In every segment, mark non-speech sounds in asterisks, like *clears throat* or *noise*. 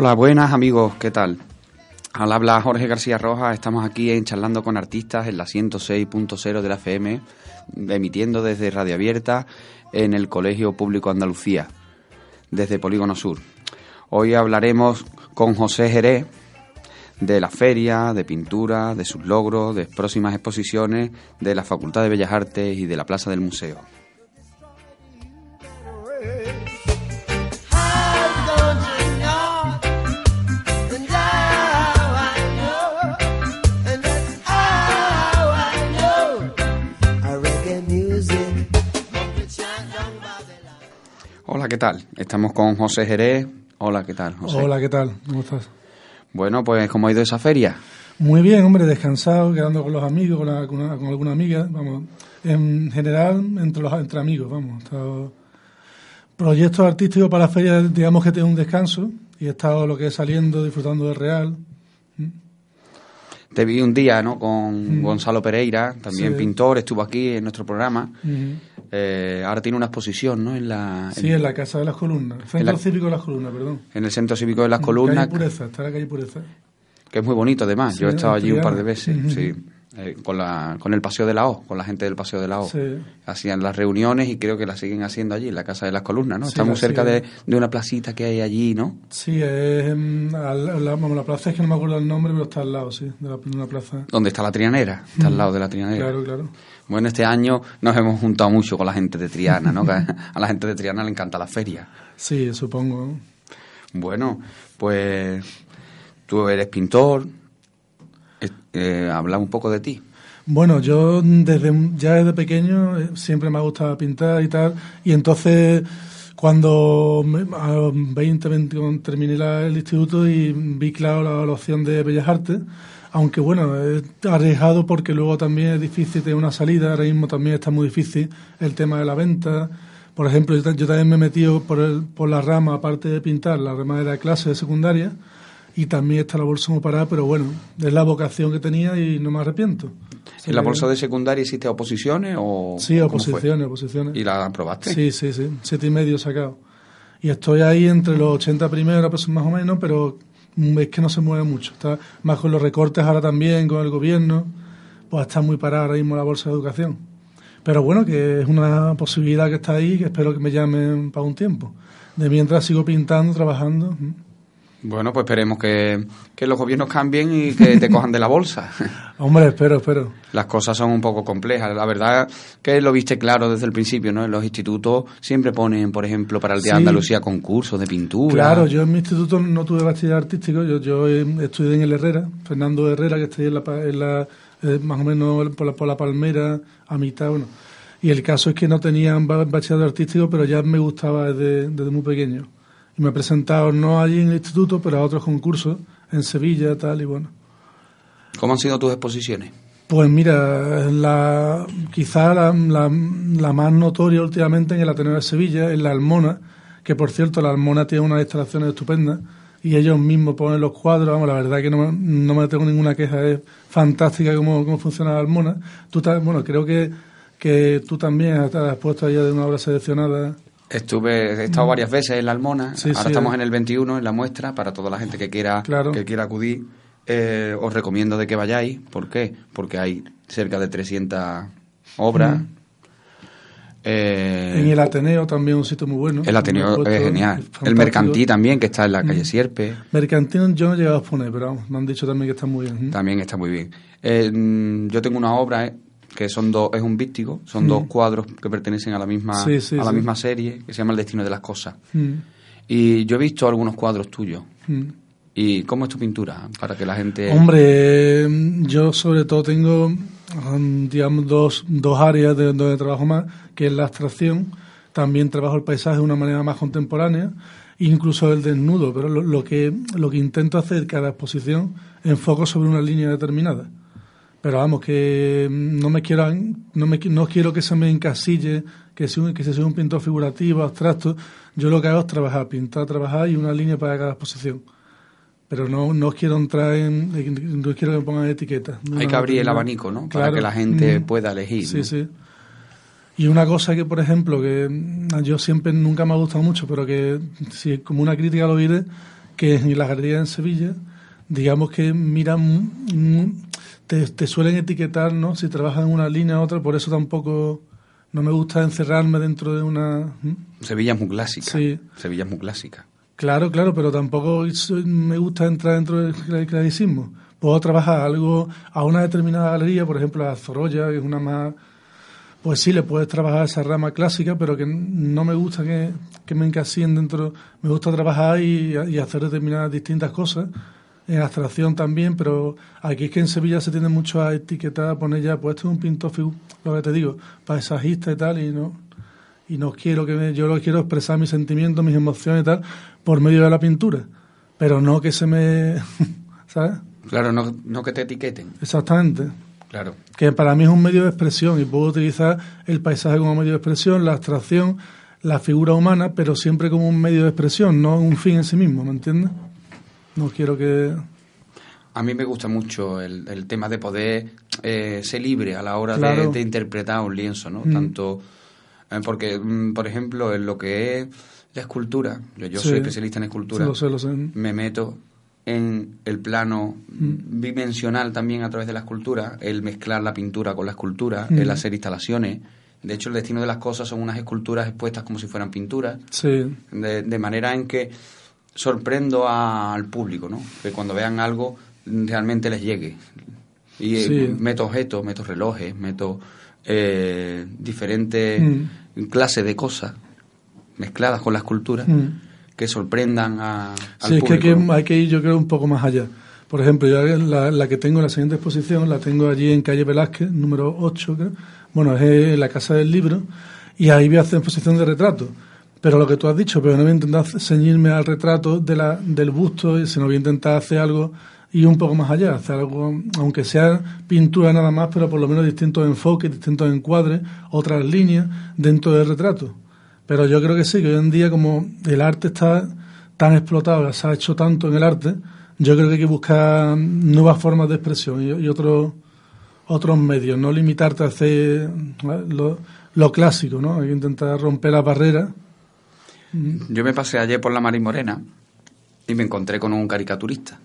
Hola, buenas amigos, ¿qué tal? Al habla Jorge García Rojas, estamos aquí en charlando con artistas en la 106.0 de la FM, emitiendo desde Radio Abierta en el Colegio Público Andalucía, desde Polígono Sur. Hoy hablaremos con José Jerez de la feria, de pintura, de sus logros, de próximas exposiciones, de la Facultad de Bellas Artes y de la Plaza del Museo. Hola, ¿qué tal? Estamos con José Jerez. Hola, ¿qué tal, José? Hola, ¿qué tal? ¿Cómo estás? Bueno, pues, ¿cómo ha ido esa feria? Muy bien, hombre, descansado, quedando con los amigos, con, alguna amiga, vamos. En general, entre los entre amigos, vamos. Estado... Proyectos artísticos para la feria, digamos que tengo un descanso y he estado lo que es saliendo, disfrutando del Real. Te vi un día, ¿no? Con mm. Gonzalo Pereira, también pintor, estuvo aquí en nuestro programa. Eh, ahora tiene una exposición, ¿no? En la, sí, en la Casa de las Columnas, Centro Cívico de las Columnas, perdón. En el Centro Cívico de las Columnas. Calle Pureza, está la calle Pureza. Que es muy bonito, además. Yo he estado allí un par de veces, sí. Eh, con, la, con el Paseo de la O, con la gente del Paseo de la O. Hacían las reuniones y creo que las siguen haciendo allí, en la Casa de las Columnas, ¿no? Está muy cerca de, de, una placita que hay allí, ¿no? Sí, es, la, la, plaza es que no me acuerdo el nombre, pero está al lado, sí, de, la, una plaza. ¿Dónde está la Trianera? Está al lado de la Trianera. Claro, claro. Bueno, este año nos hemos juntado mucho con la gente de Triana, ¿no? a la gente de Triana le encanta la feria. Sí, supongo. Bueno, pues tú eres pintor, eh, habla un poco de ti. Bueno, yo desde ya desde pequeño eh, siempre me ha gustado pintar y tal, y entonces cuando a 20, 20 terminé el instituto y vi claro la, opción de Bellas Artes, aunque bueno, es arriesgado porque luego también es difícil tener una salida, ahora mismo también está muy difícil el tema de la venta. Por ejemplo, yo, también me he metido por, el, por la rama, aparte de pintar, la rama de la clase de secundaria, y también está la bolsa como parada, pero bueno, es la vocación que tenía y no me arrepiento. ¿En la bolsa de secundaria hiciste oposiciones o...? Sí, oposiciones, oposiciones. ¿Y la aprobaste? Sí, sí, sí, siete y medio sacado. Y estoy ahí entre los 80 primeros, pues, más o menos, pero es que no se mueve mucho. Está más con los recortes ahora también, con el gobierno, pues está muy parada ahora mismo la bolsa de educación. Pero bueno, que es una posibilidad que está ahí, que espero que me llamen para un tiempo. De mientras sigo pintando, trabajando. Bueno, pues esperemos que, los gobiernos cambien y que te cojan de la bolsa. *laughs* Hombre, espero, espero. Las cosas son un poco complejas. La verdad que lo viste claro desde el principio, ¿no? En los institutos siempre ponen, por ejemplo, para el Día de Andalucía concursos de pintura. Claro, yo en mi instituto no tuve bachiller artístico. Yo, yo estudié en el Herrera, Fernando Herrera, que estoy en la, eh, más o menos por la, por la Palmera, a mitad, bueno. Y el caso es que no tenían bachiller artístico, pero ya me gustaba desde muy pequeño y me he presentado no allí en el instituto, pero a otros concursos en Sevilla, tal y bueno. ¿Cómo han sido tus exposiciones? Pues mira, la, quizá la, la, más notoria últimamente en el Ateneo de Sevilla es la Almona, que por cierto la Almona tiene unas instalaciones estupendas y ellos mismos ponen los cuadros, vamos, la verdad que no, no me tengo ninguna queja, es fantástica cómo, cómo funciona la Almona. Tú, bueno, creo que, que tú también has puesto allá de una obra seleccionada. Estuve, he estado varias veces en la Almona, ahora estamos en el 21, en la muestra, para toda la gente que quiera, que quiera acudir. Eh, os recomiendo de que vayáis. ¿Por qué? Porque hay cerca de 300 obras. Eh, en el Ateneo también un sitio muy bueno. El Ateneo es genial. el Mercantí también, que está en la calle Sierpe. Mercantí yo no he llegado a poner, pero me han dicho también que está muy bien. También está muy bien. Eh, mm, yo tengo una obra que son dos, es un víctico, son dos cuadros que pertenecen a la misma, a la misma serie, que se llama El destino de las cosas. Mm. Y yo he visto algunos cuadros tuyos. Mm. ¿Y cómo es tu pintura? Para que la gente... Hombre, yo sobre todo tengo, um, digamos, dos, dos áreas de donde trabajo más, que es la abstracción, también trabajo el paisaje de una manera más contemporánea, incluso el desnudo, pero lo, lo que, lo que intento hacer cada exposición enfoco sobre una línea determinada. Pero vamos, que no me quiero, no, me, no quiero que se me encasille, que, sea, que se sea un pintor figurativo, abstracto. Yo lo que hago es trabajar, pintar, trabajar y una línea para cada exposición. Pero no, no quiero entrar en, no quiero que me pongan etiquetas. Hay que abrir el abanico, ¿no? para que la gente mm. pueda elegir. Sí, sí. Y una cosa que, por ejemplo, que yo siempre nunca me ha gustado mucho, pero que si como una crítica lo diré, que en las galerías en Sevilla, digamos que miran, te, te suelen etiquetar, ¿no? Si trabajas en una línea u otra, por eso tampoco no me gusta encerrarme dentro de una... Sevilla es muy clásica. Sí. Sevilla es muy clásica. Claro, claro, pero tampoco me gusta entrar dentro del clasicismo. Puedo trabajar algo a una determinada galería, por ejemplo a Zoroya, que es una más... Pues sí, le puedes trabajar esa rama clásica, pero que no me gusta que, que me encasillen dentro... Me gusta trabajar y, y hacer determinadas distintas cosas en abstracción también, pero aquí es que en Sevilla se tiene mucho a etiquetar, a poner ya, pues esto es un pintor, lo que te digo, paisajista y tal, y no y no quiero que me, yo lo quiero expresar mis sentimientos, mis emociones y tal, por medio de la pintura, pero no que se me, *laughs* ¿sabes? Claro, no, no que te etiqueten. Exactamente. Claro. Que para mí es un medio de expresión y puedo utilizar el paisaje como medio de expresión, la abstracción, la figura humana, pero siempre como un medio de expresión, no un fin en sí mismo, ¿me entiendes? No quiero que... A mí me gusta mucho el, el tema de poder eh, ser libre a la hora de, interpretar un lienzo, ¿no? Mm. Tanto... Eh, porque, mm, por ejemplo, en lo que es la escultura, yo, soy especialista en escultura, me meto en el plano mm. bidimensional también a través de la escultura, el mezclar la pintura con la escultura, el hacer instalaciones. De hecho, el destino de las cosas son unas esculturas expuestas como si fueran pinturas. Sí. de manera en que sorprendo al público, ¿no? Que cuando vean algo realmente les llegue. Y eh, meto objetos, meto relojes, meto eh, diferentes mm. clases de cosas mezcladas con la escultura mm. que sorprendan a, al sí, es que hay, que ir yo creo un poco más allá. Por ejemplo, yo la, la, que tengo en la siguiente exposición la tengo allí en calle Velázquez, número 8, creo. bueno, es la Casa del Libro, y ahí voy a hacer exposición de retratos pero lo que tú has dicho, pero no voy a intentar ceñirme al retrato de la, del busto, sino voy a intentar hacer algo y un poco más allá, hacer algo, aunque sea pintura nada más, pero por lo menos distintos enfoques, distintos encuadres, otras líneas dentro del retrato. Pero yo creo que sí, que hoy en día como el arte está tan explotado, se ha hecho tanto en el arte, yo creo que hay que buscar nuevas formas de expresión y, otros otros medios, no limitarte a hacer lo, lo clásico, ¿no? Hay que intentar romper la barrera yo me pasé ayer por la Marín Morena y me encontré con un caricaturista.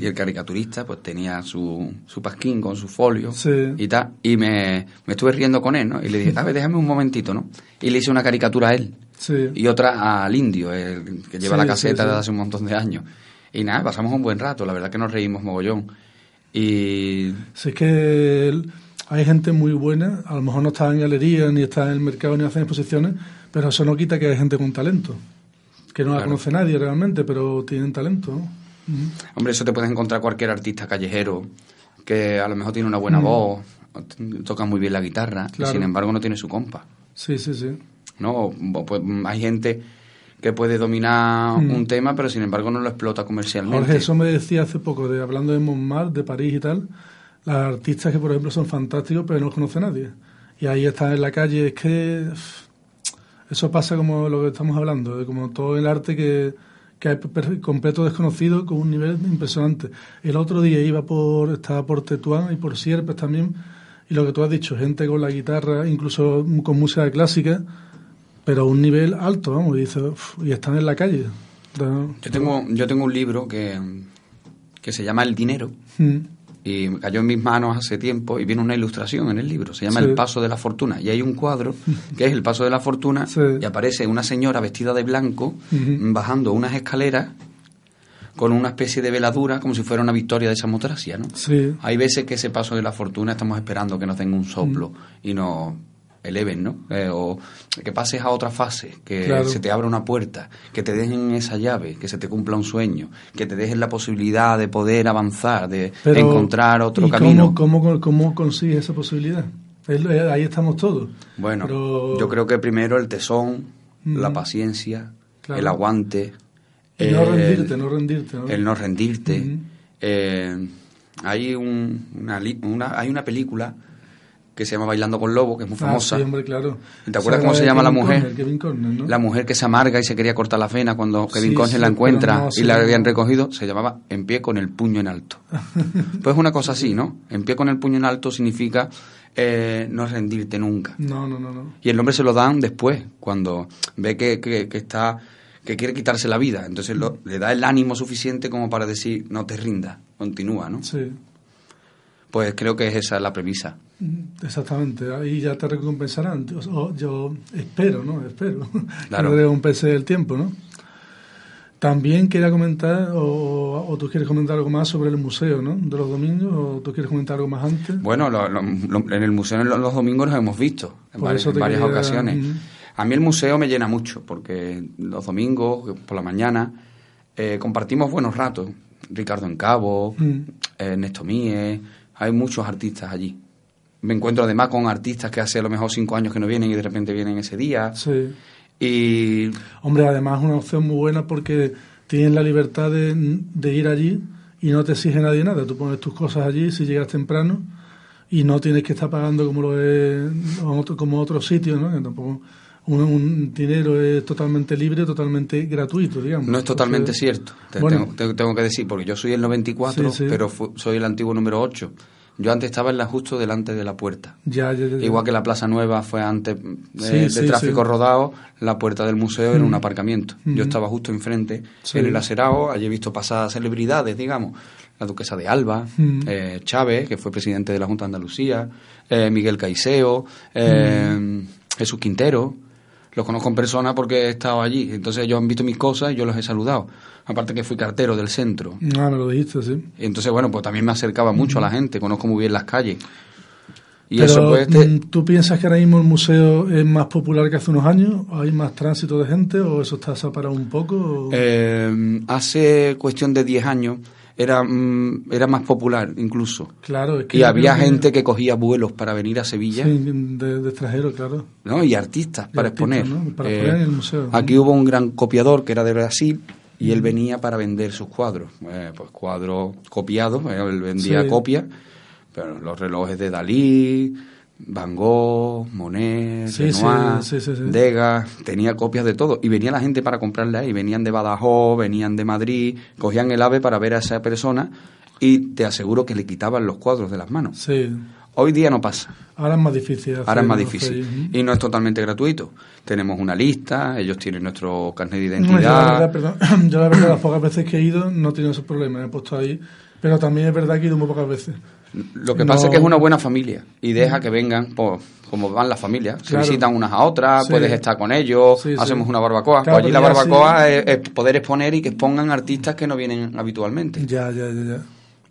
Y el caricaturista pues tenía su, su pasquín con su folio y tal. Y me, me, estuve riendo con él, ¿no? Y le dije, *laughs* a ver, déjame un momentito, ¿no? Y le hice una caricatura a él. Y otra al indio, el que lleva la caseta desde hace un montón de años. Y nada, pasamos un buen rato, la verdad que nos reímos mogollón. Y... Sí, es que hay gente muy buena, a lo mejor no está en galería, ni está en el mercado, ni hacen exposiciones, pero eso no quita que hay gente con talento, que no la conoce nadie realmente, pero tienen talento. Hombre, eso te puedes encontrar cualquier artista callejero que a lo mejor tiene una buena voz, toca muy bien la guitarra, y sin embargo no tiene su compa. Sí, sí, sí. No, pues hay gente que puede dominar un tema, pero sin embargo no lo explota comercialmente. Jorge, eso me decía hace poco, de hablando de Montmartre, de París y tal, las artistas que, por ejemplo, son fantásticos, pero no los conoce nadie. Y ahí están en la calle, es que eso pasa como lo que estamos hablando, como todo el arte que, que hay completo desconocido con un nivel impresionante. El otro día iba por, estaba por Tetuán y por Sierpes también, y lo que tú has dicho, gente con la guitarra, incluso con música clásica, pero a un nivel alto, vamos, y, dice, y están en la calle. Yo tengo, yo tengo un libro que, que se llama El Dinero. Mm y cayó en mis manos hace tiempo y viene una ilustración en el libro, se llama El Paso de la Fortuna. Y hay un cuadro que es El Paso de la Fortuna y aparece una señora vestida de blanco bajando unas escaleras con una especie de veladura como si fuera una victoria de Samotracia, ¿no? Hay veces que ese paso de la fortuna estamos esperando que nos den un soplo y nos eleven, ¿no? Eh, o que pases a otra fase, que se te abra una puerta, que te dejen esa llave, que se te cumpla un sueño, que te dejen la posibilidad de poder avanzar, de encontrar otro camino. Cómo, cómo, cómo consigues esa posibilidad? Eh, ahí estamos todos. Bueno, yo creo que primero el tesón, la paciencia, el aguante. El no rendirte, no rendirte. El no rendirte. Eh, hay, un, una, una, hay una película que se llama Bailando con Lobo, que es muy ah, famosa. sí, hombre, claro. ¿Te acuerdas cómo se llama la mujer? La mujer que se amarga y se quería cortar la vena cuando Kevin sí, la encuentra y la habían recogido, se llamaba En pie con el puño en alto. *laughs* pues una cosa así, ¿no? En pie con el puño en alto significa eh, no rendirte nunca. No, no, no, no. Y el nombre se lo dan después, cuando ve que, que, está que quiere quitarse la vida. Entonces lo- le da el ánimo suficiente como para decir, no te rindas, continúa, ¿no? Sí, Pues creo que esa es la premisa. exactamente. Ahí ya te recompensarán. Yo, o- yo espero, ¿no? Espero *laughs* Claro. que te recompense el tiempo, ¿no? También quería comentar, o, o tú quieres comentar algo más sobre el museo, ¿no? De los domingos, o tú quieres comentar algo más antes. Bueno, lo- lo- lo- en el museo en lo- los domingos nos hemos visto en, varias quería- ocasiones. A mí el museo me llena mucho porque los domingos, por la mañana, eh, compartimos buenos ratos. Ricardo Encabo, Mm. eh, Ernesto Míe, hay muchos artistas allí. Me encuentro además con artistas que hace a lo mejor cinco años que no vienen y de repente vienen ese día. Sí. Y Hombre, además es una opción muy buena porque tienes la libertad de, de ir allí y no te exige nadie nada. Tú pones tus cosas allí si llegas temprano y no tienes que estar pagando como lo es como otros sitios, ¿no? Que tampoco un, un dinero es totalmente libre, totalmente gratuito, digamos. no es totalmente cierto, te- bueno. tengo, te- tengo que decir, porque yo soy el 94, Sí, sí. pero fu- soy el antiguo número 8. Yo antes estaba en la justo delante de la puerta. Ya, ya. Igual que la Plaza Nueva fue antes de, Sí, de tráfico rodado, la puerta del museo era Mm. un aparcamiento. Yo Mm. estaba justo enfrente, en el acerao, allí he visto pasar celebridades, digamos, la duquesa de Alba, Mm. eh, Chávez, que fue presidente de la Junta de Andalucía, eh, Miguel Caiseo, eh, Mm. Jesús Quintero. Los conozco en persona porque he estado allí. Entonces ellos han visto mis cosas y yo los he saludado. Aparte que fui cartero del centro. Ah, me lo dijiste, sí. Y entonces, bueno, pues también me acercaba mucho a la gente, conozco muy bien las calles. Y Pero, eso pues te- mm, ¿tú piensas que ahora mismo el museo es más popular que hace unos años? ¿Hay más tránsito de gente o eso está separado un poco? o- Eh, hace cuestión de 10 años era, mm, era más popular incluso. claro, es que Y había gente que cogía vuelos para venir a Sevilla, Sí, de, de extranjero, claro. ¿no? Y artistas Y para artistas, exponer. ¿no? Para Eh, en el museo. Aquí hubo un gran copiador que era de Brasil y él venía para vender sus cuadros. Eh, pues cuadros copiados, eh, él vendía Sí. copias, pero los relojes de Dalí, Van Gogh, Monet, Sí, Renoir, sí, sí, sí. Degas, tenía copias de todo. Y venía la gente para comprarle ahí, venían de Badajoz, venían de Madrid, cogían el ave para ver a esa persona y te aseguro que le quitaban los cuadros de las manos. Sí, Hoy día no pasa. ahora es más difícil. Ahora es más difícil. Ujú. Y no es totalmente gratuito. Tenemos una lista, ellos tienen nuestro carnet de No, yo, la identidad. verdad, perdón, *clears throat* yo la verdad, las pocas veces que he ido no he tenido esos problemas, me he puesto ahí. Pero también es verdad que he ido muy pocas veces. Lo que No- pasa es que es una buena familia y deja que vengan pues, como van las familias. Se Claro. visitan unas a otras, Sí. puedes estar con ellos, Sí, sí. hacemos una barbacoa. Claro, pues allí la barbacoa es, es poder exponer y que expongan artistas que no vienen habitualmente. Ya, ya, ya, ya.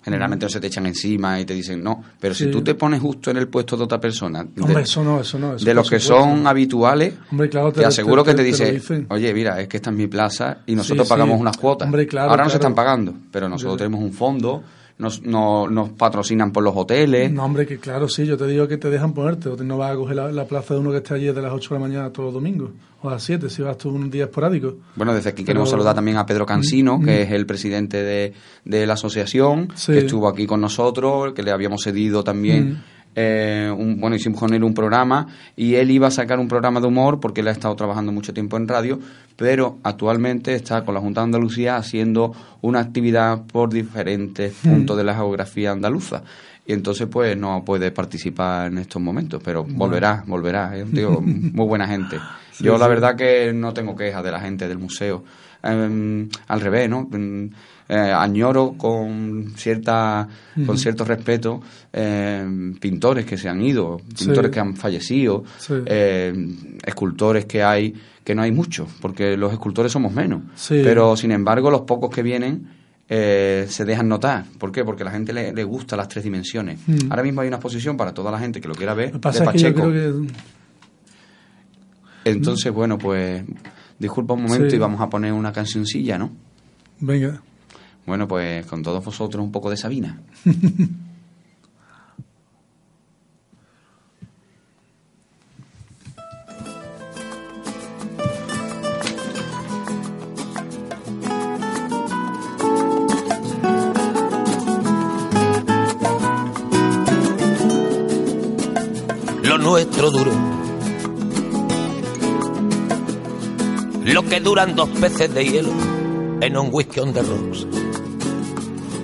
Generalmente no se te echan encima y te dicen no. Pero si tú te pones justo en el puesto de otra persona, de, Hombre, eso no, eso no. eso de los que son habituales, Hombre, claro, te aseguro que te, dice, dicen. oye, mira, es que esta es mi plaza y nosotros pagamos unas cuotas. Hombre, claro, Ahora nos claro. están pagando, pero nosotros tenemos un fondo, nos, no- nos patrocinan por los hoteles. No, hombre, que claro, sí, yo te digo que te dejan ponerte. No vas a coger la, la plaza de uno que esté allí de las 8 de la mañana todos los domingos. O a las 7, si vas tú un día esporádico. Bueno, desde aquí Pero- queremos saludar también a Pedro Cansino, Mm, que mm. es el presidente de, de la asociación, Sí. que estuvo aquí con nosotros, que le habíamos cedido también. Mm. Eh, un, bueno, hicimos con él un programa y él iba a sacar un programa de humor porque él ha estado trabajando mucho tiempo en radio, pero actualmente está con la Junta de Andalucía haciendo una actividad por diferentes Mm. puntos de la geografía andaluza. Y entonces, pues, no puede participar en estos momentos, pero volverá, volverá. Es un tío *laughs* muy buena gente. Sí, Yo, la verdad, que no tengo quejas de la gente del museo. Em, al revés, ¿no? Em, eh, añoro con cierta con cierto respeto em, pintores que se han ido, pintores Sí. que han fallecido, Sí. em, escultores que hay que no hay muchos, porque los escultores somos menos. Sí. Pero sin embargo, los pocos que vienen eh, se dejan notar. ¿Por qué? Porque a la gente le, le gusta las tres dimensiones. Mm. Ahora mismo hay una exposición para toda la gente que lo quiera ver Lo de que yo Pacheco. creo que. Entonces, bueno, pues disculpa un momento Sí. y vamos a poner una cancioncilla, ¿no? Venga. Bueno, pues con todos vosotros un poco de Sabina. lo nuestro duro. Lo que duran dos peces de hielo en un whisky on the rocks.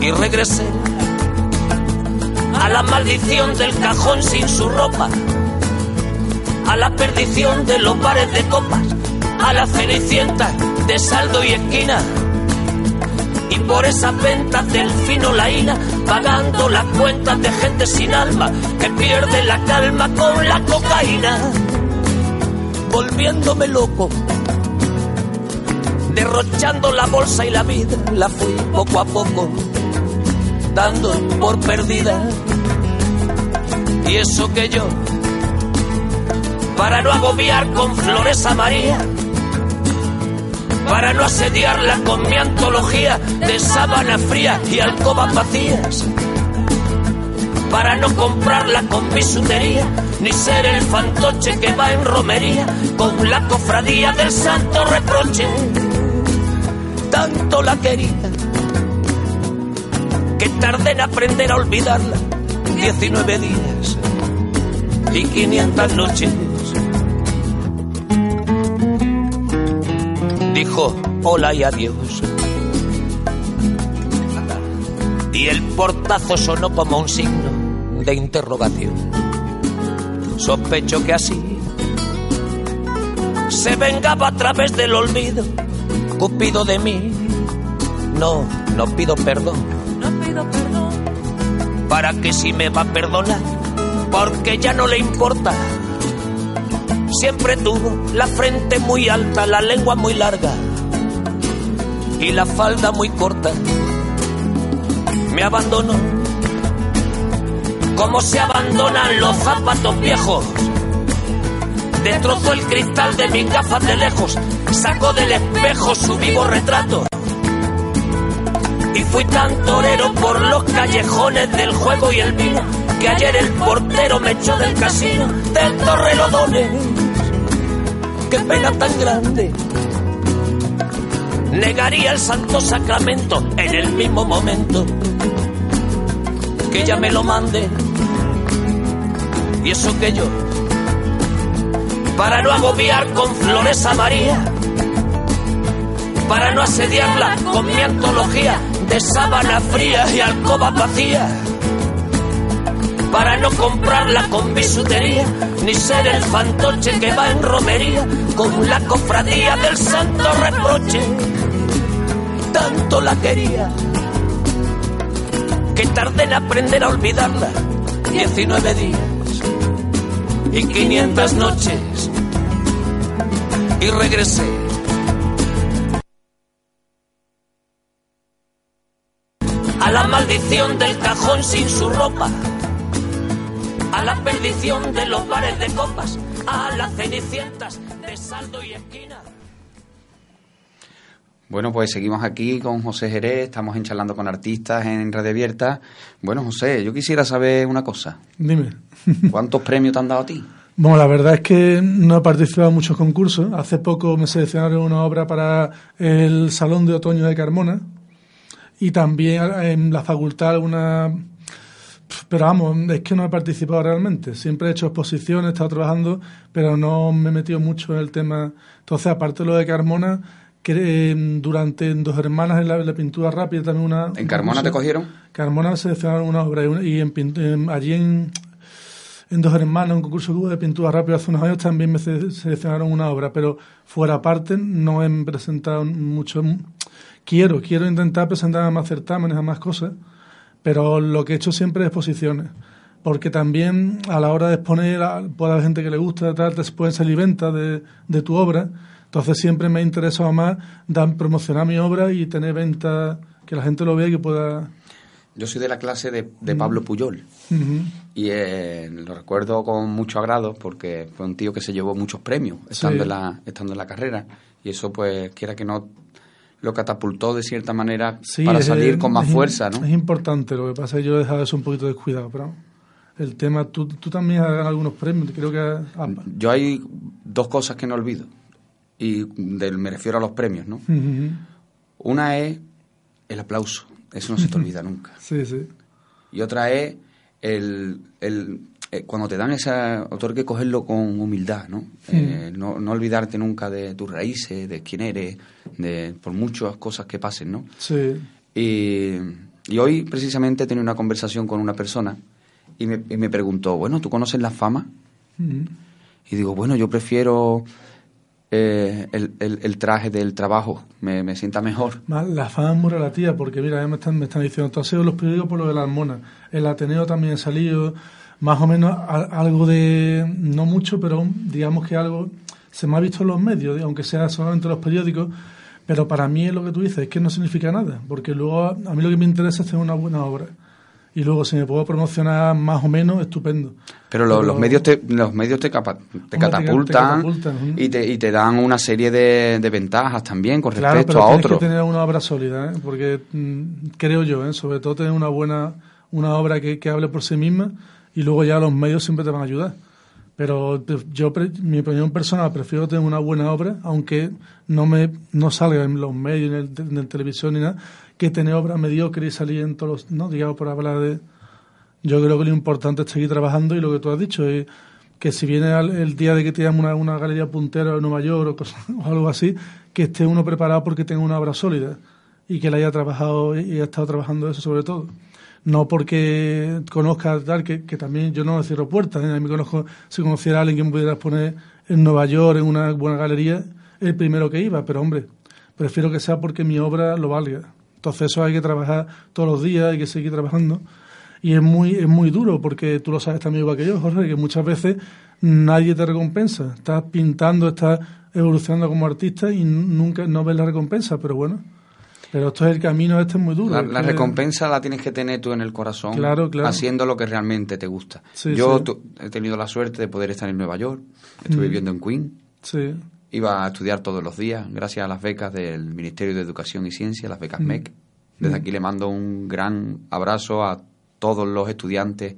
Y regresé a la maldición del cajón sin su ropa, a la perdición de los bares de copas, a la cenicienta de saldo y esquina. Y por esas ventas del fino laína, pagando las cuentas de gente sin alma que pierde la calma con la cocaína, volviéndome loco, derrochando la bolsa y la vida, la fui poco a poco, dando por perdida. Y eso que yo, para no agobiar con flores a María, para no asediarla con mi antología de sábana fría y alcobas vacías, para no comprarla con bisutería, ni ser el fantoche que va en romería con la cofradía del santo reproche. Tanto la quería que tardé en aprender a olvidarla 19 días y 500 noches. dijo hola y adiós. Y el portazo sonó como un signo de interrogación. Sospecho que así se vengaba a través del olvido, Cupido de mí. No, no pido perdón. Para que si me va a perdonar, porque ya no le importa Siempre tuvo la frente muy alta, la lengua muy larga y la falda muy corta. Me abandonó como se abandonan los zapatos viejos. Destrozó el cristal de mis gafas de lejos, sacó del espejo su vivo retrato. Fui tan torero por los callejones del juego y el vino que ayer el portero me echó del casino del Torrelodones. Qué pena tan grande. Negaría el santo sacramento en el mismo momento que ella me lo mande. Y eso que yo, para no agobiar con flores a María, para no asediarla con mi antología de sábana fría y alcoba vacía para no comprarla con bisutería, ni ser el fantoche que va en romería con la cofradía del santo reproche. Tanto la quería que tardé en aprender a olvidarla 19 días y 500 noches y regresé. A la maldición del cajón sin su ropa a la perdición de los bares de copas, a las cenicientas de saldo y esquina. Bueno, pues seguimos aquí con José Jerez, estamos encharlando con artistas en Radio Abierta. Bueno, José, yo quisiera saber una cosa. Dime. *laughs* ¿Cuántos premios te han dado a ti? Bueno, la verdad es que no he participado en muchos concursos. Hace poco me seleccionaron una obra para el Salón de Otoño de Carmona y también en la facultad una pero vamos, es que no he participado realmente. Siempre he hecho exposiciones, he estado trabajando, pero no me he metido mucho en el tema. Entonces, aparte de lo de Carmona, que em, durante Dos Hermanas en la, pintura rápida también una... ¿En Carmona te cogieron? Carmona seleccionaron una obra y, en, allí en, en Dos Hermanas, un concurso que hubo de pintura rápida hace unos años, también me seleccionaron una obra, pero fuera parte no he presentado mucho. Quiero, quiero intentar presentar más certámenes, a más cosas pero lo que he hecho siempre es exposiciones, porque también a la hora de exponer puede haber gente que le gusta, tal, te pueden salir ventas de, de tu obra, Entonces siempre me ha interesado más dar, promocionar mi obra y tener ventas, que la gente lo vea y que pueda... Yo soy de la clase de, de Pablo Puyol. Y eh, lo recuerdo con mucho agrado porque fue un tío que se llevó muchos premios estando, en, la, estando en la carrera. Y eso pues quiera que no lo catapultó de cierta manera para salir con más fuerza, ¿no? Es importante, lo que pasa es que yo he dejado eso un poquito descuidado, pero el tema, tú, tú también has ganado algunos premios, creo que... Yo hay dos cosas que no olvido y del, me refiero a los premios, ¿no? Una es el aplauso, eso no se te *laughs* olvida nunca. Sí, sí. Y otra es el, el eh, cuando te dan ese autor que cogerlo con humildad, ¿no? Eh, ¿no? ¿no? olvidarte nunca de tus raíces, de quién eres, de por muchas cosas que pasen, ¿no? Sí. Y, y hoy precisamente he tenido una conversación con una persona y me, y me preguntó, bueno, ¿tú conoces la fama? Y digo, bueno, yo prefiero eh, el, el, traje del trabajo, me, me sienta mejor. La fama es muy relativa, porque mira, me están, me están diciendo, entonces los periódicos por lo de la hormona, el Ateneo también ha salido, más o menos algo de, no mucho, pero digamos que algo se me ha visto en los medios, aunque sea solamente en los periódicos, pero para mí es lo que tú dices, es que no significa nada, porque luego a mí lo que me interesa es hacer una buena obra y luego si me puedo promocionar más o menos, estupendo. Pero, los medios te, los medios te, te, catapultan, y, te, y te dan una serie de, de ventajas también con respecto a otros. que tener una obra sólida, ¿eh? porque mm, creo yo, ¿eh? sobre todo tener una buena una obra que, que hable por sí misma y luego ya los medios siempre te van a ayudar. Pero yo, mi opinión personal, prefiero tener una buena obra, aunque no me no salga en los medios, en, el, en televisión ni nada, que tener obra mediocre y salir en todos los, no digamos por hablar de... Yo creo que lo importante es seguir trabajando y lo que tú has dicho es que si viene el día de que te una, una galería puntera en Nueva York *laughs* o, algo así, que esté uno preparado porque tenga una obra sólida y que la haya trabajado y haya estado trabajando eso sobre todo. No porque conozca tal, que, que también yo no cierro puertas, ¿eh? a mí conozco, si conociera a alguien que me pudiera poner en Nueva York, en una buena galería, el primero que iba, pero hombre, prefiero que sea porque mi obra lo valga. Entonces eso hay que trabajar todos los días, hay que seguir trabajando. Y es muy, es muy duro, porque tú lo sabes también igual que yo, Jorge, que muchas veces nadie te recompensa. Estás pintando, estás evolucionando como artista y nunca no ves la recompensa, pero bueno. Pero esto es el camino, este es muy duro. La, recompensa la tienes que tener tú en el corazón, haciendo lo que realmente te gusta. yo he tenido la suerte de poder estar en Nueva York, estuve viviendo en Queen. Sí Iba a estudiar todos los días, gracias a las becas del Ministerio de Educación y Ciencia, las becas MEC. Desde aquí le mando un gran abrazo a todos los estudiantes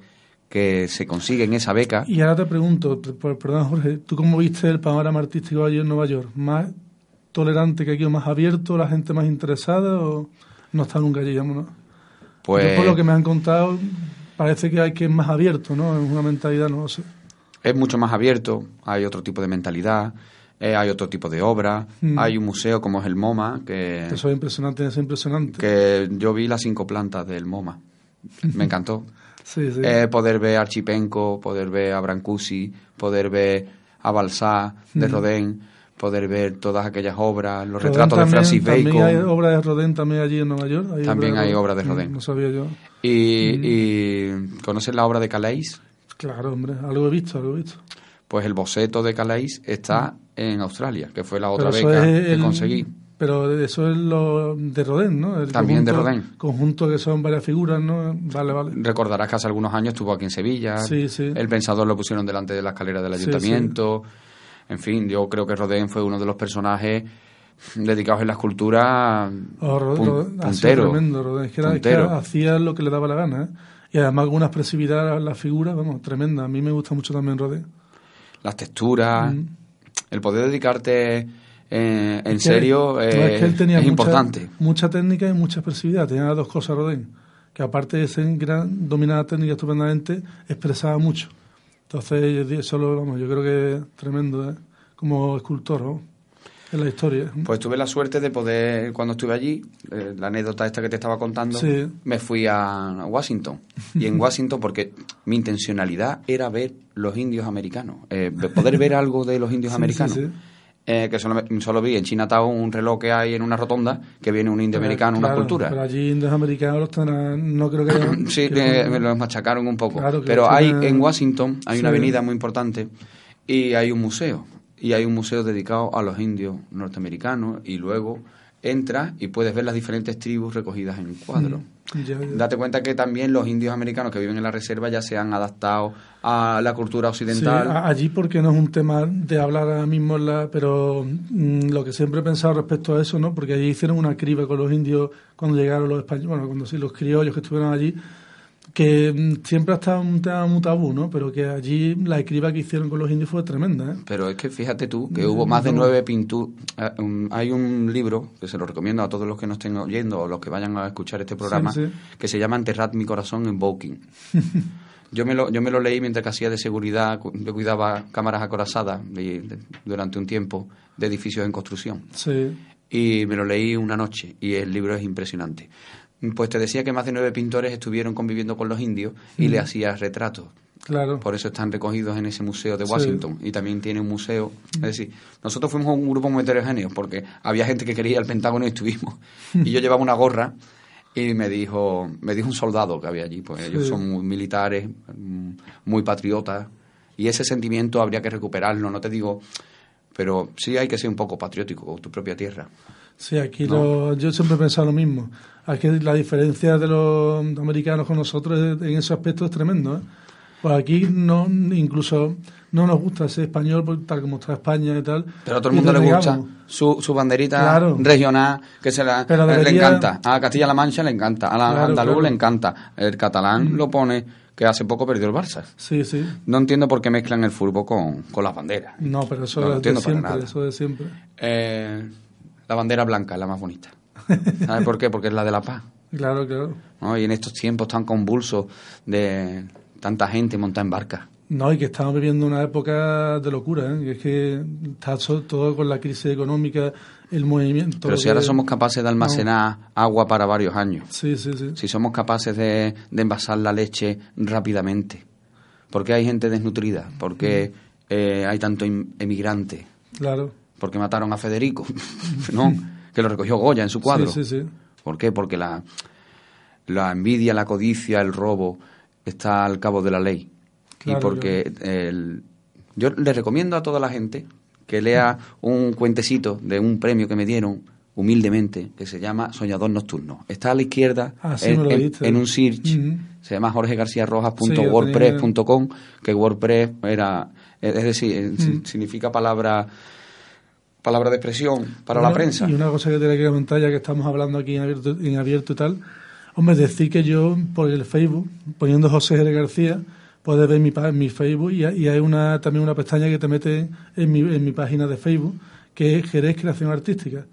que se consiguen esa beca. Y ahora te pregunto, perdón Jorge, ¿tú cómo viste el panorama artístico allí en Nueva York? ¿Más tolerante que aquí o más abierto, la gente más interesada o no está nunca allí, ¿no? Pues... por lo que me han contado, parece que hay que es más abierto, ¿no? Es una mentalidad, no sé. Es mucho más abierto, hay otro tipo de mentalidad. Eh, hay otro tipo de obra, mm. hay un museo como es el MoMA, que... Eso es impresionante, es impresionante. Que yo vi las cinco plantas del MoMA, me encantó. *laughs* sí, sí. Eh, poder ver a Archipenko, poder ver a Brancusi, poder ver a Balsá de mm. Rodin, poder ver todas aquellas obras, los retratos de Francis Bacon. También hay obras de Rodin también allí en Nueva York. también hay obras de Rodin. No, sabía yo. Y, mm. y ¿conoces la obra de Calais? Claro, hombre, algo he visto, algo he visto. Pues el boceto de Calais está en Australia, que fue la otra beca que conseguí. Pero eso es lo de Rodin, ¿no? También de Rodin. Conjunto que son varias figuras, ¿no? Vale, vale. Recordarás que hace algunos años estuvo aquí en Sevilla. Sí, sí. El pensador lo pusieron delante de la escalera del ayuntamiento. En fin, yo creo que Rodin fue uno de los personajes dedicados en la escultura oh, puntero. Tremendo, Rodin. Es que, hacía lo que le daba la gana, ¿eh? Y además con una expresividad a la figura, vamos, tremenda. A mí me gusta mucho también Rodin. Las texturas... Mm el poder dedicarte eh, en serio es, importante. Mucha técnica y mucha expresividad. Tenía las dos cosas, Rodin. Que aparte de ser gran, dominar técnica estupendamente, expresaba mucho. Entonces, eso vamos, yo creo que es tremendo ¿eh? como escultor ¿no? en la historia. Pues tuve la suerte de poder, cuando estuve allí, eh, la anécdota esta que te estaba contando, me fui a Washington. Y en Washington, porque mi intencionalidad era ver los indios americanos, eh, poder ver algo de los indios americanos. Eh, que solo, solo, vi en Chinatown un reloj que hay en una rotonda que viene un indio americano, una cultura. Pero allí indios americanos no creo que... *coughs* sí, me los machacaron un poco. pero hay en Washington, hay una avenida muy importante y hay un museo y hay un museo dedicado a los indios norteamericanos y luego entras y puedes ver las diferentes tribus recogidas en un cuadro. Mm, Date cuenta que también los indios americanos que viven en la reserva ya se han adaptado a la cultura occidental. allí porque no es un tema de hablar ahora mismo, la, pero mm, lo que siempre he pensado respecto a eso, ¿no? porque allí hicieron una criba con los indios cuando llegaron los españoles, bueno, cuando sí, los criollos que estuvieron allí, que mm, siempre ha estado un tema muy tabú, ¿no? Pero que allí la escriba que hicieron con los indios fue tremenda, ¿eh? Pero es que fíjate tú que hubo más de nueve pinturas. Eh, hay un libro que se lo recomiendo a todos los que nos estén oyendo o los que vayan a escuchar este programa que se llama Enterrad mi corazón en Woking. *laughs* yo me lo yo me lo leí mientras que hacía de seguridad, yo cuidaba cámaras acorazadas durante un tiempo de edificios en construcción. Sí. Y me lo leí una noche y el libro es impresionante pues te decía que más de nueve pintores estuvieron conviviendo con los indios y le hacías retratos. Claro. Por eso están recogidos en ese museo de Washington. Y también tiene un museo. Es decir, nosotros fuimos un grupo muy heterogéneo porque había gente que quería el Pentágono y estuvimos. y yo *laughs* llevaba una gorra y me dijo, me dijo un soldado que había allí. Pues ellos son muy militares, muy patriotas. Y ese sentimiento habría que recuperarlo. No te digo, pero sí hay que ser un poco patriótico con tu propia tierra. Sí, aquí yo siempre he pensado lo mismo. Aquí la diferencia de los americanos con nosotros en ese aspecto es tremendo. ¿eh? Pues aquí no, incluso no nos gusta ser español tal como está España y tal. Pero a todo el mundo le gusta su, su banderita regional que se la, le encanta. A Castilla-La Mancha le encanta, a la andaluz le encanta. El catalán mm. lo pone que hace poco perdió el Barça. Sí, sí. No entiendo por qué mezclan el fútbol con, con las banderas. No, pero eso, es de siempre, eso de siempre. Eh, la bandera blanca es la más bonita. ¿Sabes por qué? Porque es la de la paz. Claro, claro. Y en estos tiempos tan convulsos de tanta gente montada en barcas. No, y que estamos viviendo una época de locura, ¿eh? es que está todo con la crisis económica, el movimiento. Pero si ahora somos capaces de almacenar agua para varios años, sí, sí, sí. si somos capaces de, envasar la leche rápidamente, ¿por qué hay gente desnutrida? ¿Por qué mm. eh, hay tanto emigrante? Claro. Porque mataron a Federico, *laughs* ¿no? *laughs* que lo recogió Goya en su cuadro. Sí, sí, sí. ¿Por qué? Porque la, la envidia, la codicia, el robo está al cabo de la ley. y porque el, yo le recomiendo a toda la gente que lea un cuentecito de un premio que me dieron humildemente que se llama Soñador Nocturno. Está a la izquierda ah, en, un search, se llama jorgegarciarrojas.wordpress.com, que WordPress era, es decir, significa palabra palabra de expresión para la prensa. Y una cosa que tenía que comentar, ya que estamos hablando aquí en abierto, en abierto y tal, hombre, decir que yo por el Facebook, poniendo José Jerez García, puedes ver mi, mi Facebook y, hay una también una pestaña que te mete en mi, en mi página de Facebook, que es Jerez Creación Artística.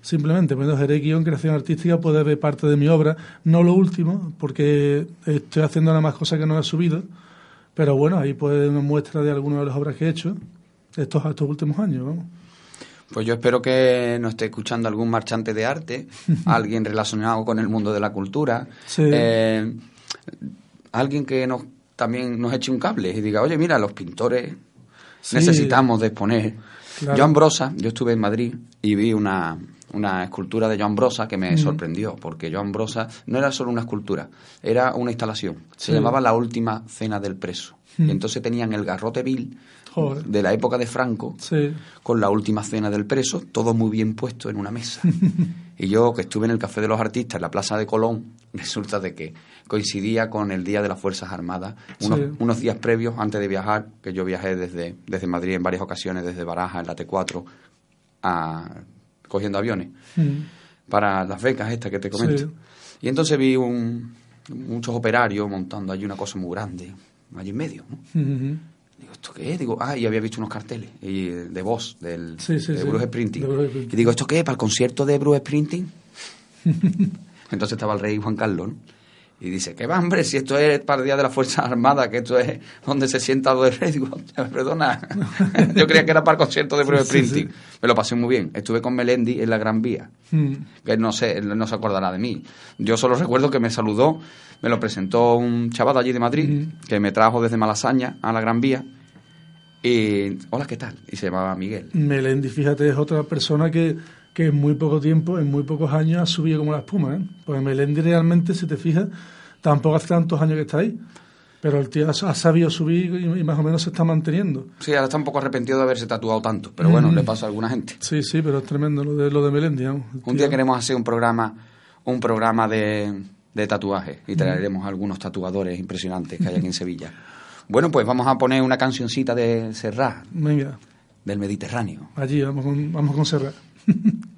Simplemente poniendo Jerez Guión Creación Artística puedes ver parte de mi obra, no lo último, porque estoy haciendo nada más cosas que no he subido, pero bueno, ahí puede una muestra de algunas de las obras que he hecho estos, estos últimos años, vamos. Pues yo espero que nos esté escuchando algún marchante de arte, *laughs* alguien relacionado con el mundo de la cultura, eh, alguien que nos también nos eche un cable y diga, oye, mira, los pintores necesitamos de exponer. Joan Brosa, yo estuve en Madrid y vi una, una escultura de Joan Brosa que me sorprendió, porque Joan Brosa no era solo una escultura, era una instalación. Se llamaba La Última Cena del Preso. Y entonces tenían el garrote vil de la época de Franco, con la última cena del preso, todo muy bien puesto en una mesa. *laughs* y yo, que estuve en el Café de los Artistas, en la Plaza de Colón, *laughs* resulta de que coincidía con el Día de las Fuerzas Armadas, unos, días previos antes de viajar, que yo viajé desde, desde Madrid en varias ocasiones, desde Baraja, en la T4, a, cogiendo aviones, mm. para las becas estas que te comento. Y entonces vi un, muchos operarios montando allí una cosa muy grande, allí en medio. ¿no? Digo, ¿esto qué es? Digo, ah, y había visto unos carteles y, de voz del, de Bruce Sprinting. Y digo, ¿esto qué es? ¿Para el concierto de Bruce Sprinting? *laughs* Entonces estaba el rey Juan Carlos, ¿no? Y dice, ¿qué va, hombre? Si esto es para el Día de la Fuerza Armada, que esto es donde se sienta de rey. *laughs* Digo, perdona, *laughs* yo creía que era para el concierto de Bruce Sprinting. Me lo pasé muy bien. Estuve con Melendi en la Gran Vía, mm. que no sé, no se acordará de mí. Yo solo recuerdo que me saludó me lo presentó un chaval allí de Madrid, que me trajo desde Malasaña a la Gran Vía. Y, hola, ¿qué tal? Y se llamaba Miguel. Melendi, fíjate, es otra persona que, que en muy poco tiempo, en muy pocos años, ha subido como la espuma. ¿eh? Porque Melendi realmente, si te fijas, tampoco hace tantos años que está ahí. Pero el tío ha sabido subir y más o menos se está manteniendo. Sí, ahora está un poco arrepentido de haberse tatuado tanto, pero bueno, le pasa a alguna gente. Sí, sí, pero es tremendo lo de, lo de Melendi. Un día queremos hacer un programa, un programa de, de tatuajes y traeremos algunos tatuadores impresionantes que hay aquí en Sevilla. Bueno, pues vamos a poner una cancioncita de Serrat. Venga. Del Mediterráneo. Allí, vamos con, vamos con Serrat. *laughs*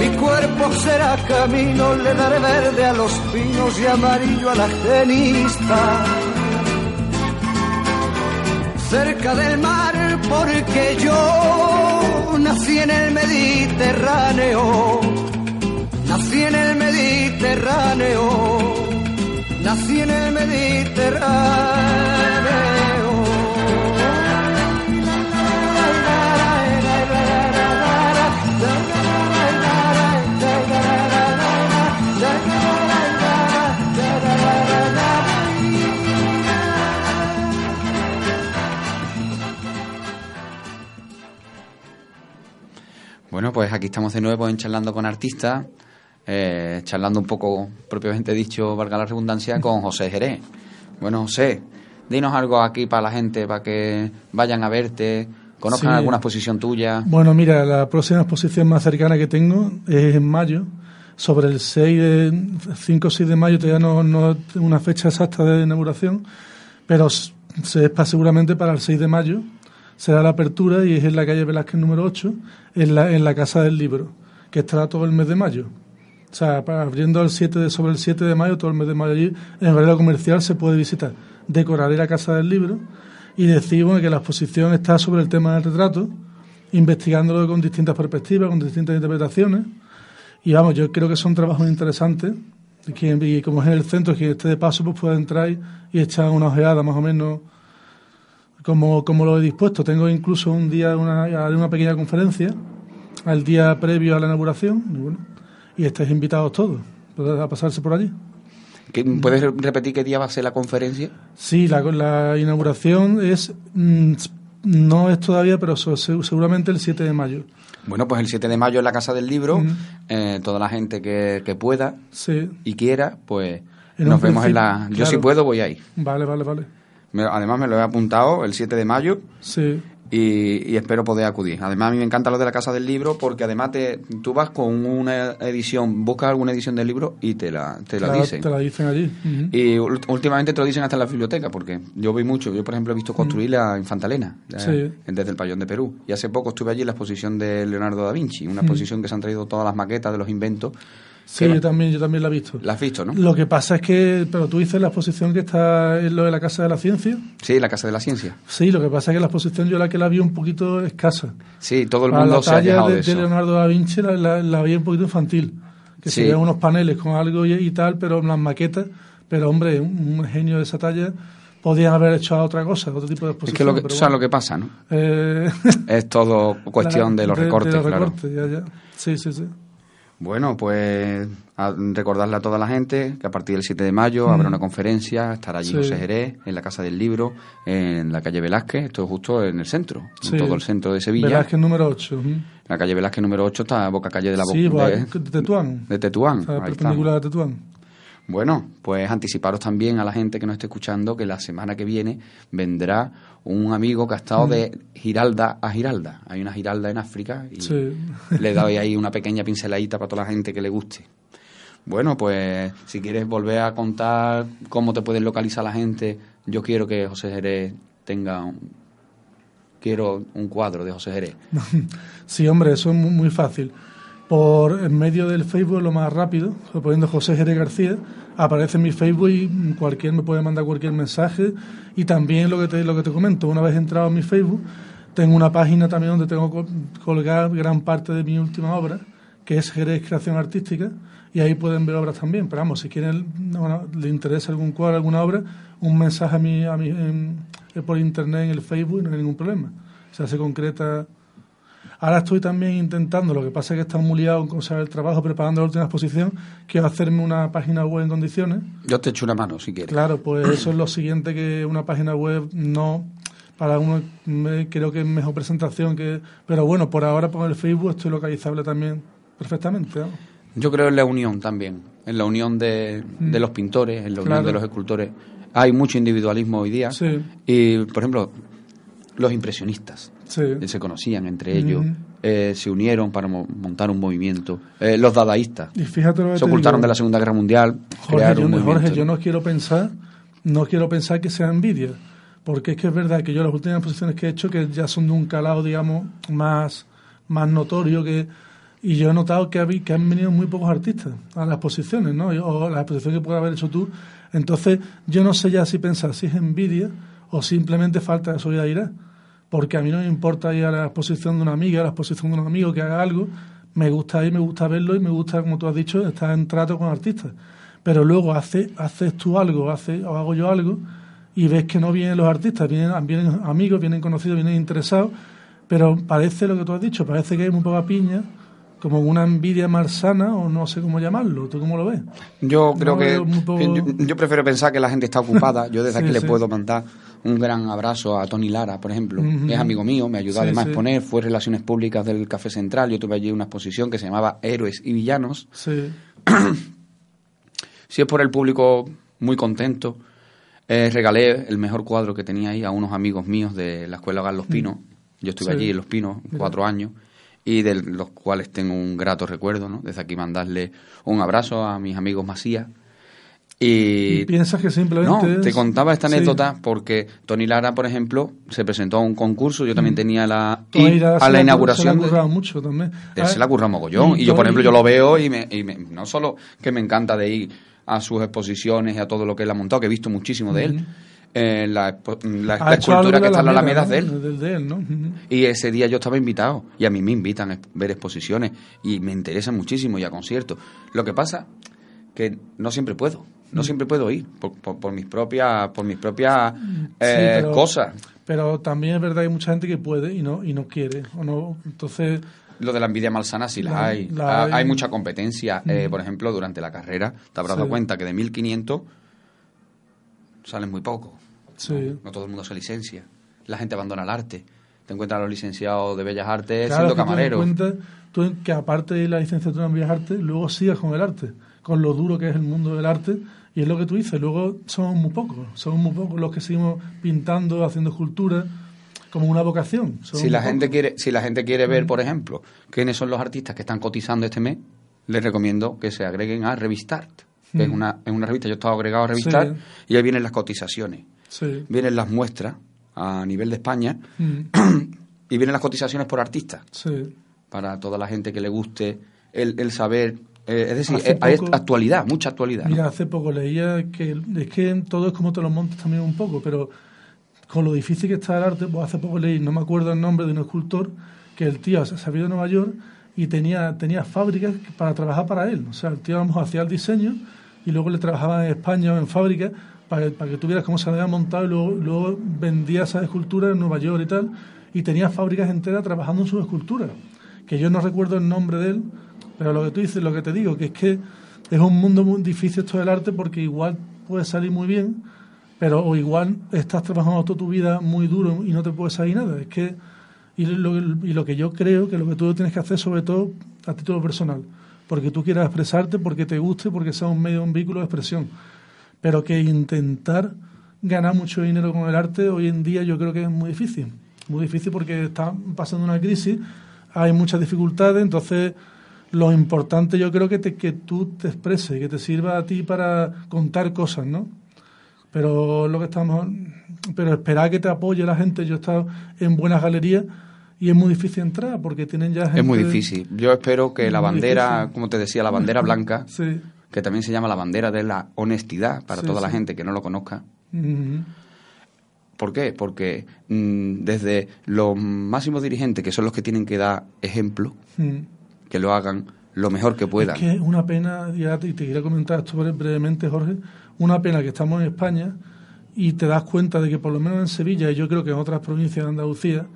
Mi cuerpo será camino, le daré verde a los pinos y amarillo a la genista. Cerca del mar porque yo nací en el Mediterráneo. Nací en el Mediterráneo. Nací en el Mediterráneo. Bueno, pues aquí estamos de nuevo en Charlando con Artistas, eh, charlando un poco, propiamente dicho, valga la redundancia, con José Jerez. Bueno, José, dinos algo aquí para la gente, para que vayan a verte, conozcan alguna exposición tuya. Bueno, mira, la próxima exposición más cercana que tengo es en mayo, sobre el 6 de, 5 o 6 de mayo, todavía no, no tengo una fecha exacta de inauguración, pero se es seguramente para el 6 de mayo será la apertura y es en la calle Velázquez número 8, en la, en la Casa del Libro, que estará todo el mes de mayo. O sea, abriendo el 7 de, sobre el 7 de mayo, todo el mes de mayo allí, en horario comercial se puede visitar. Decoraré la Casa del Libro y decimos que la exposición está sobre el tema del retrato, investigándolo con distintas perspectivas, con distintas interpretaciones. Y vamos, yo creo que son trabajos interesantes. Y, como es en el centro, quien esté de paso, pues puede entrar y echar una ojeada más o menos como, como lo he dispuesto. Tengo incluso un día una, una pequeña conferencia al día previo a la inauguración y, bueno, y estáis invitados todos a pasarse por allí. ¿Puedes repetir qué día va a ser la conferencia? Sí, la, la inauguración es mm, no es todavía, pero seguramente el 7 de mayo. Bueno, pues el 7 de mayo en la Casa del Libro, eh, toda la gente que, que pueda y quiera, pues nos vemos en la... Yo si puedo voy ahí. Vale, vale, vale. Además me lo he apuntado el 7 de mayo. Sí y, espero poder acudir. Además, a mí me encanta lo de la Casa del Libro porque además te, tú vas con una edición, buscas alguna edición del libro y te la, te la dicen. Te la dicen allí. Y últimamente te lo dicen hasta en la biblioteca porque yo vi mucho. Yo, por ejemplo, he visto construir la Infantalena desde el Payón de Perú. Y hace poco estuve allí en la exposición de Leonardo da Vinci, una exposición que se han traído todas las maquetas de los inventos Sí, yo también, yo también la he visto. La has visto, ¿no? Lo que pasa es que, pero tú dices la exposición que está en lo de la Casa de la Ciencia. Sí, la Casa de la Ciencia. Sí, lo que pasa es que la exposición yo la que la vi un poquito escasa. Sí, todo el mundo se ha de, de, de, Leonardo da Vinci la, la, vi un poquito infantil. Que se vean unos paneles con algo y, tal, pero las maquetas. Pero hombre, un, genio de esa talla podían haber hecho otra cosa, otro tipo de exposición. Es que lo que, pero lo que pasa, ¿no? Eh, es todo *laughs* cuestión de los recortes, de los recortes, ya, ya. Sí, sí, sí. Bueno, pues recordarle a toda la gente que a partir del 7 de mayo habrá una conferencia, estará allí José Jerez, en la Casa del Libro, en la calle Velázquez, esto es justo en el centro, en todo el centro de Sevilla. Velázquez número 8. La calle Velázquez número 8 está a boca calle de la sí, de, de, Tetuán. De Tetuán. Ahí de Tetuán. Bueno, pues anticiparos también a la gente que nos esté escuchando que la semana que viene vendrá un amigo que ha estado de Giralda a Giralda. Hay una Giralda en África y le doy ahí una pequeña pinceladita para toda la gente que le guste. Bueno, pues si quieres volver a contar cómo te pueden localizar la gente, yo quiero que José Jerez tenga un, quiero un cuadro de José Jerez. *laughs* Sí, hombre, eso es muy, fácil. Por en medio del Facebook lo más rápido, poniendo José Jerez García, aparece en mi Facebook y cualquier me puede mandar cualquier mensaje. Y también lo que te, lo que te comento, una vez entrado en mi Facebook, tengo una página también donde tengo colgar gran parte de mi última obra, que es Jerez Creación Artística, y ahí pueden ver obras también. Pero vamos, si quieren, le interesa algún cuadro, alguna obra, un mensaje a mí, a mí por internet en el Facebook no hay ningún problema. Se hace concreta Ahora estoy también intentando, lo que pasa es que estamos muy liados con el trabajo, preparando la última exposición, quiero hacerme una página web en condiciones. Yo te echo una mano, si quieres. Claro, pues *clears throat* eso es lo siguiente que una página web no para uno creo que es mejor presentación que pero bueno por ahora con el Facebook estoy localizable también perfectamente yo creo en la unión también en la unión de, de mm. los pintores en la unión de los escultores hay mucho individualismo hoy día sí. y por ejemplo los impresionistas se conocían entre ellos, eh, se unieron para montar un movimiento. Eh, los dadaístas y fíjate se ocultaron de la Segunda Guerra Mundial. Jorge, yo, Jorge, yo no quiero pensar, no quiero pensar que sea envidia, porque es que es verdad que yo las últimas exposiciones que he hecho que ya son de un calado, digamos, más, más notorio que y yo he notado que, que han venido muy pocos artistas a las exposiciones, ¿no? O la exposición que puedas haber hecho tú. Entonces, yo no sé ya si pensar si es envidia o simplemente falta de solidaridad porque a mí no me importa ir a la exposición de una amiga, a la exposición de un amigo que haga algo, me gusta ir, me gusta verlo y me gusta, como tú has dicho, estar en trato con artistas. Pero luego hace, haces tú algo, hace, o hago yo algo, y ves que no vienen los artistas, vienen, vienen amigos, vienen conocidos, vienen interesados, pero parece lo que tú has dicho, parece que hay muy poca piña, como una envidia malsana o no sé cómo llamarlo. ¿Tú cómo lo ves? Yo creo que yo, prefiero pensar que la gente está ocupada. Yo desde aquí le puedo mandar un gran abrazo a Tony Lara, por ejemplo. Es amigo mío, me ayudó además a exponer, fue Relaciones Públicas del Café Central. Yo tuve allí una exposición que se llamaba Héroes y Villanos. Sí. *clears throat* si es por el público, muy contento. Eh, regalé el mejor cuadro que tenía ahí a unos amigos míos de la Escuela Gal Los mm. Pinos. Yo estuve allí en Los Pinos cuatro años y de los cuales tengo un grato recuerdo. ¿no? Desde aquí mandarle un abrazo a mis amigos Macías y, piensas que simplemente. No, te contaba esta anécdota porque Tony Lara, por ejemplo, se presentó a un concurso. Yo también mm. tenía la. Y a la inauguración. Se ha currado mucho también. Él se le ha mogollón. Y, yo, por ejemplo, yo lo veo y, me, y no solo que me encanta de ir a sus exposiciones y a todo lo que él ha montado, que he visto muchísimo de él. Eh, la, la, escultura que está en la Alameda de él. Y ese día yo estaba invitado. Y a mí me invitan a ver exposiciones. Y me interesan muchísimo y a conciertos. Lo que pasa que no siempre puedo no siempre puedo ir por, por, mis propias por mis propias eh, cosas pero también es verdad que hay mucha gente que puede y no y no quiere o no entonces lo de la envidia malsana sí la, hay. Ah, hay. mucha competencia eh, por ejemplo durante la carrera te habrás dado cuenta que de 1500 salen muy pocos sí. no, todo el mundo se licencia la gente abandona el arte. Te encuentras a los licenciados de Bellas Artes Claro, siendo camareros. Tú, cuenta, tú que aparte de la licenciatura en Bellas Artes, luego sigas con el arte, con lo duro que es el mundo del arte, y es lo que tú dices, luego somos muy pocos, somos muy pocos los que seguimos pintando, haciendo esculturas, como una vocación. Si la gente pocos. quiere, si la gente quiere ver, por ejemplo, quiénes son los artistas que están cotizando este mes, les recomiendo que se agreguen a Revistart, que es Mm. una, es una revista. Yo he estado agregado a Revistart Sí. y ahí vienen las cotizaciones, Sí. vienen las muestras a nivel de España Mm, *clears throat* y vienen las cotizaciones por artistas sí. para toda la gente que le guste el, el saber. Eh, es decir, eh, hay actualidad, mucha actualidad. ¿no? Mira, hace poco leía que es que todo es como te lo montas también un poco, pero con lo difícil que está el arte, pues hace poco leí, no me acuerdo el nombre de un escultor, que el tío se había ido a Nueva York y tenía, tenía fábricas para trabajar para él. O sea, el tío a lo mejor hacía el diseño y luego le trabajaba en España o en fábricas para, para que tú vieras cómo se había montado y luego, luego vendía esas esculturas en Nueva York y tal. Y tenía fábricas enteras trabajando en sus esculturas. Que yo no recuerdo el nombre de él, pero lo que tú dices, lo que te digo, que es que es un mundo muy difícil esto del arte porque igual puede salir muy bien, pero o igual estás trabajando toda tu vida muy duro y no te puede salir nada. Es que y lo, y lo que yo creo que lo que tú tienes que hacer sobre todo a título personal, porque tú quieras expresarte, porque te guste, porque sea un medio, un vehículo de expresión, pero que intentar ganar mucho dinero con el arte hoy en día yo creo que es muy difícil, muy difícil porque está pasando una crisis, hay muchas dificultades, entonces lo importante yo creo que, te, que tú te expreses, que te sirva a ti para contar cosas, ¿no? Pero lo que estamos, pero esperar que te apoye la gente. Yo he estado en buenas galerías y es muy difícil entrar porque tienen ya gente. Es muy difícil. Yo espero que Es la bandera, difícil. como te decía, la bandera blanca, *laughs* Sí. que también se llama la bandera de la honestidad para Sí, toda la gente que no lo conozca. ¿Por qué? Porque mm, desde los máximos dirigentes, que son los que tienen que dar ejemplo, Mm. Que lo hagan lo mejor que puedan. Es que es una pena, ya te, y te quería comentar esto bre- brevemente, Jorge, una pena que estamos en España y te das cuenta de que por lo menos en Sevilla y yo creo que en otras provincias de Andalucía,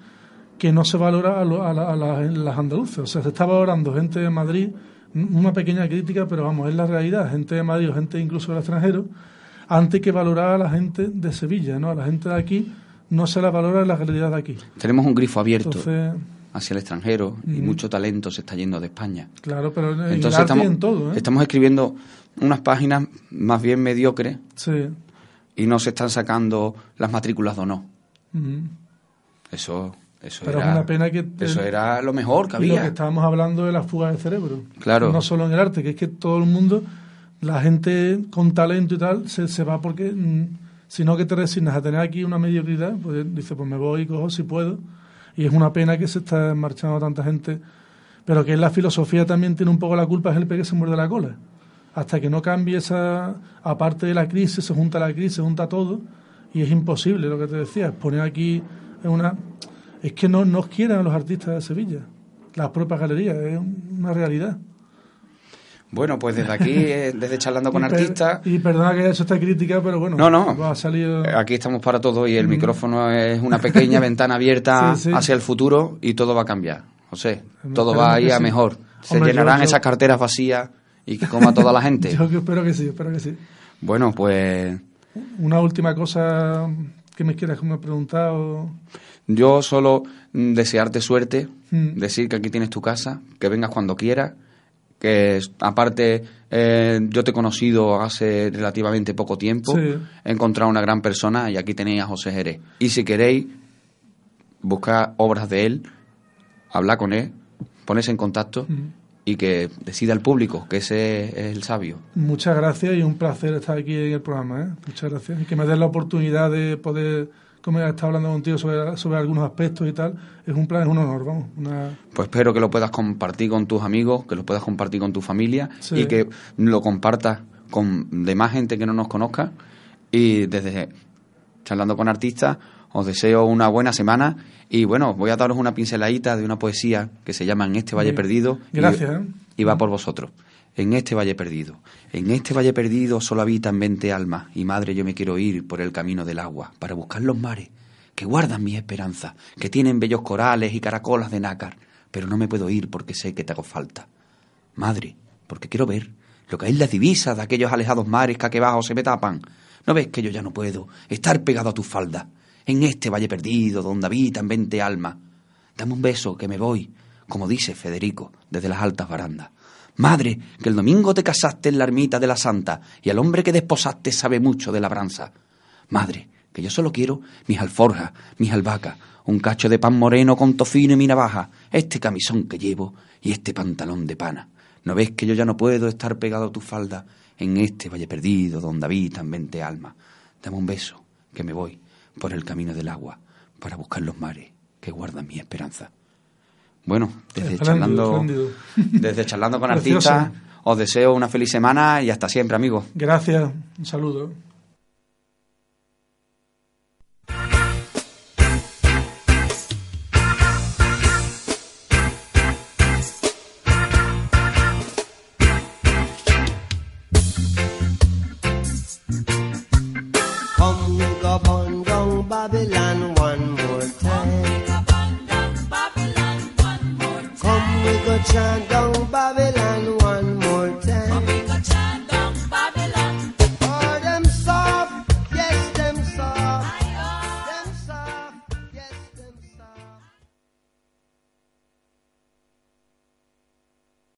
que no se valora a, lo- a la- a la- las andaluces. O sea, se está valorando gente de Madrid, una pequeña crítica, pero vamos, es la realidad, gente de Madrid o gente incluso del extranjero, antes que valorar a la gente de Sevilla, ¿no? A la gente de aquí no se la valora en las galerías de aquí. Tenemos un grifo abierto Entonces, hacia el extranjero y mucho talento se está yendo de España. claro, pero Entonces estamos, en todo, ¿eh? estamos escribiendo unas páginas más bien mediocres Sí. y no se están sacando las matrículas de no. Ujú. Eso, eso Pero era, es una pena que eso era lo mejor que y lo que había. estábamos hablando de la fuga del cerebro. Claro. No solo en el arte, que es que todo el mundo, la gente con talento y tal, se, se va porque, mm, si no que te resignas a tener aquí una mediocridad, pues dice, pues me voy y cojo si puedo. Y es una pena que se está marchando tanta gente. Pero que la filosofía también tiene un poco la culpa, es el pez que se muerde la cola. Hasta que no cambie esa, aparte de la crisis, se junta la crisis, se junta todo, y es imposible lo que te decía, poner aquí una... Es que no nos quieren a los artistas de Sevilla, las propias galerías, es una realidad. Bueno, pues desde aquí, *laughs* eh, desde charlando con y, per- artistas, y perdona que haya hecho esta crítica, pero bueno, No, no. va a salir... aquí estamos para todo y el micrófono es una pequeña *laughs* ventana abierta Sí, sí. hacia el futuro y todo va a cambiar. José, todo Esperemos va a ir a sí. mejor. Se Hombre, llenarán yo- esas carteras vacías y que coma toda la gente. *laughs* Yo espero que sí, espero que sí. Bueno, pues Una última cosa que me quieras que me preguntar o... yo solo mm, desearte suerte, Mm. decir que aquí tienes tu casa, que vengas cuando quieras, que aparte eh, yo te he conocido hace relativamente poco tiempo, Sí. he encontrado una gran persona y aquí tenéis a José Jerez. Y si queréis buscar obras de él, hablar con él, ponerse en contacto y que decida el público, que ese es el sabio. Muchas gracias y un placer estar aquí en el programa. ¿eh? Muchas gracias. Y que me des la oportunidad de poder, como he estado hablando contigo sobre, sobre algunos aspectos y tal, es un plan, es un honor, vamos. Una... Pues espero que lo puedas compartir con tus amigos, que lo puedas compartir con tu familia Sí. y que lo compartas con demás gente que no nos conozca. Y desde charlando con artistas, os deseo una buena semana y bueno, voy a daros una pinceladita de una poesía que se llama En este valle perdido. y- Gracias, ¿eh? Y va por vosotros. En este valle perdido. En este valle perdido solo habitan veinte almas y madre yo me quiero ir por el camino del agua para buscar los mares que guardan mi esperanza, que tienen bellos corales y caracolas de nácar, pero no me puedo ir porque sé que te hago falta. Madre, porque quiero ver lo que es la divisa de aquellos alejados mares que aquí abajo se me tapan. ¿No ves que yo ya no puedo estar pegado a tu falda? en este valle perdido donde habitan veinte almas. Dame un beso, que me voy, como dice Federico, desde las altas barandas. Madre, que el domingo te casaste en la ermita de la Santa y el hombre que desposaste sabe mucho de labranza. Madre, que yo solo quiero mis alforjas, mis albahacas, un cacho de pan moreno con tofino y mi navaja, este camisón que llevo y este pantalón de pana. ¿No ves que yo ya no puedo estar pegado a tu falda en este valle perdido donde habitan veinte almas? Dame un beso, que me voy por el camino del agua para buscar los mares que guardan mi esperanza. Bueno, desde charlando, desde charlando con *laughs* artistas, os deseo una feliz semana y hasta siempre, amigos. Gracias, un saludo. Chang Babylon.